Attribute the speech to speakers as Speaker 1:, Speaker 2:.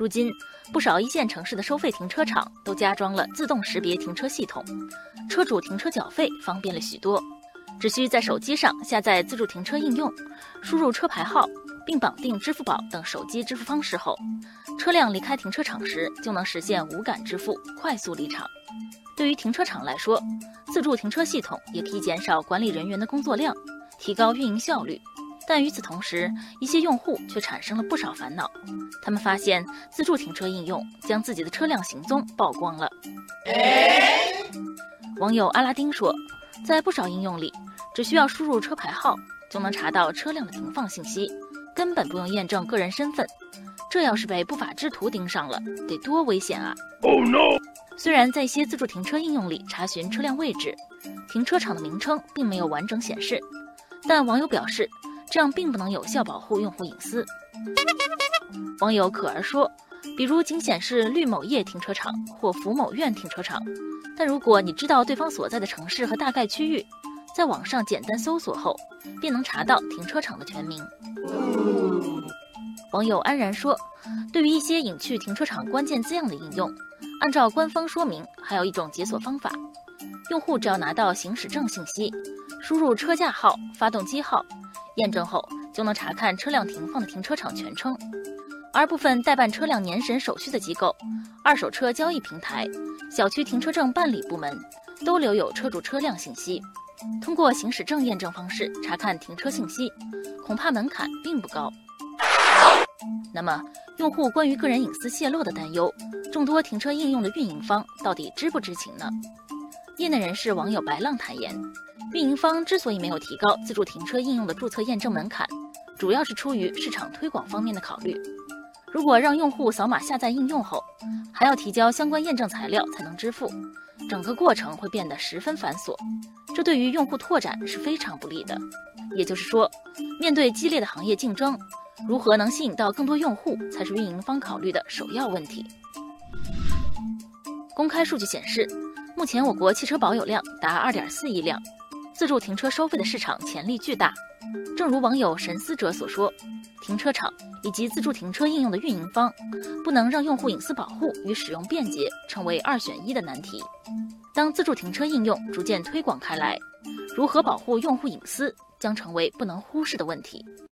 Speaker 1: 如今，不少一线城市的收费停车场都加装了自动识别停车系统，车主停车缴费方便了许多。只需在手机上下载自助停车应用，输入车牌号，并绑定支付宝等手机支付方式后，车辆离开停车场时就能实现无感支付，快速离场。对于停车场来说，自助停车系统也可以减少管理人员的工作量，提高运营效率。但与此同时，一些用户却产生了不少烦恼。他们发现自助停车应用将自己的车辆行踪曝光了。网友阿拉丁说，在不少应用里。只需要输入车牌号，就能查到车辆的停放信息，根本不用验证个人身份。这要是被不法之徒盯上了，得多危险啊！Oh no！虽然在一些自助停车应用里查询车辆位置、停车场的名称并没有完整显示，但网友表示，这样并不能有效保护用户隐私。网友可儿说，比如仅显示绿某业停车场或福某苑停车场，但如果你知道对方所在的城市和大概区域，在网上简单搜索后，便能查到停车场的全名。网友安然说：“对于一些隐去停车场关键字样的应用，按照官方说明，还有一种解锁方法。用户只要拿到行驶证信息，输入车架号、发动机号，验证后就能查看车辆停放的停车场全称。而部分代办车辆年审手续的机构、二手车交易平台、小区停车证办理部门，都留有车主车辆信息。”通过行驶证验证方式查看停车信息，恐怕门槛并不高。那么，用户关于个人隐私泄露的担忧，众多停车应用的运营方到底知不知情呢？业内人士网友白浪坦言，运营方之所以没有提高自助停车应用的注册验证门槛，主要是出于市场推广方面的考虑。如果让用户扫码下载应用后，还要提交相关验证材料才能支付，整个过程会变得十分繁琐。这对于用户拓展是非常不利的。也就是说，面对激烈的行业竞争，如何能吸引到更多用户，才是运营方考虑的首要问题。公开数据显示，目前我国汽车保有量达2.4亿辆，自助停车收费的市场潜力巨大。正如网友神思者所说，停车场以及自助停车应用的运营方，不能让用户隐私保护与使用便捷成为二选一的难题。当自助停车应用逐渐推广开来，如何保护用户隐私将成为不能忽视的问题。